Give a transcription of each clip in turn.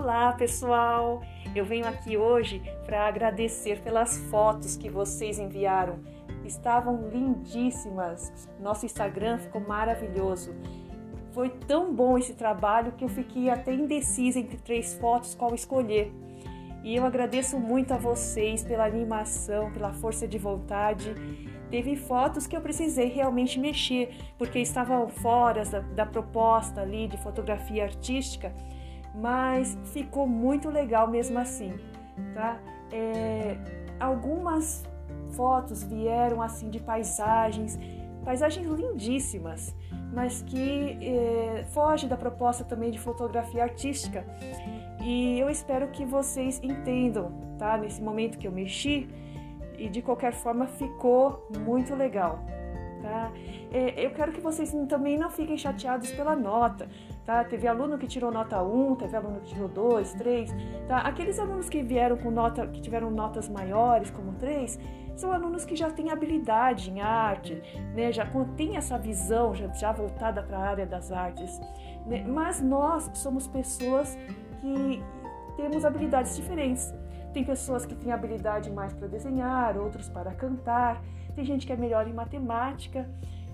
Olá, pessoal! Eu venho aqui hoje para agradecer pelas fotos que vocês enviaram. Estavam lindíssimas. Nosso Instagram ficou maravilhoso. Foi tão bom esse trabalho que eu fiquei até indecisa entre três fotos qual escolher. E eu agradeço muito a vocês pela animação, pela força de vontade. Teve fotos que eu precisei realmente mexer, porque estavam fora da, da proposta ali de fotografia artística mas ficou muito legal mesmo assim, tá? É, algumas fotos vieram assim de paisagens, paisagens lindíssimas, mas que é, foge da proposta também de fotografia artística. E eu espero que vocês entendam, tá? Nesse momento que eu mexi e de qualquer forma ficou muito legal tá? É, eu quero que vocês também não fiquem chateados pela nota, tá? Teve aluno que tirou nota 1, teve aluno que tirou 2, 3, tá? Aqueles alunos que vieram com nota, que tiveram notas maiores, como 3, são alunos que já têm habilidade em arte, né? Já têm essa visão já, já voltada para a área das artes, né? Mas nós somos pessoas que temos habilidades diferentes. Tem pessoas que têm habilidade mais para desenhar, outros para cantar, tem gente que é melhor em matemática,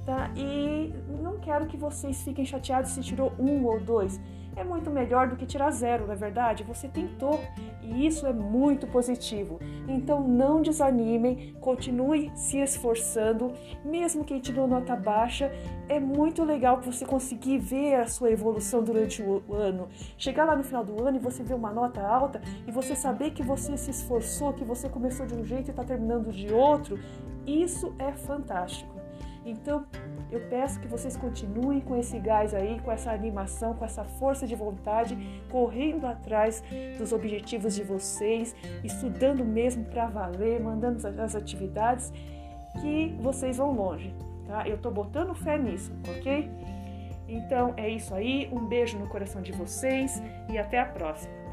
tá? E não quero que vocês fiquem chateados se tirou um ou dois. É muito melhor do que tirar zero, na é verdade. Você tentou e isso é muito positivo. Então não desanimem, continue se esforçando, mesmo que tirou nota baixa. É muito legal você conseguir ver a sua evolução durante o ano. Chegar lá no final do ano e você ver uma nota alta e você saber que você se esforçou, que você começou de um jeito e está terminando de outro. Isso é fantástico. Então, eu peço que vocês continuem com esse gás aí, com essa animação, com essa força de vontade, correndo atrás dos objetivos de vocês, estudando mesmo para valer, mandando as atividades, que vocês vão longe, tá? Eu tô botando fé nisso, ok? Então é isso aí, um beijo no coração de vocês e até a próxima.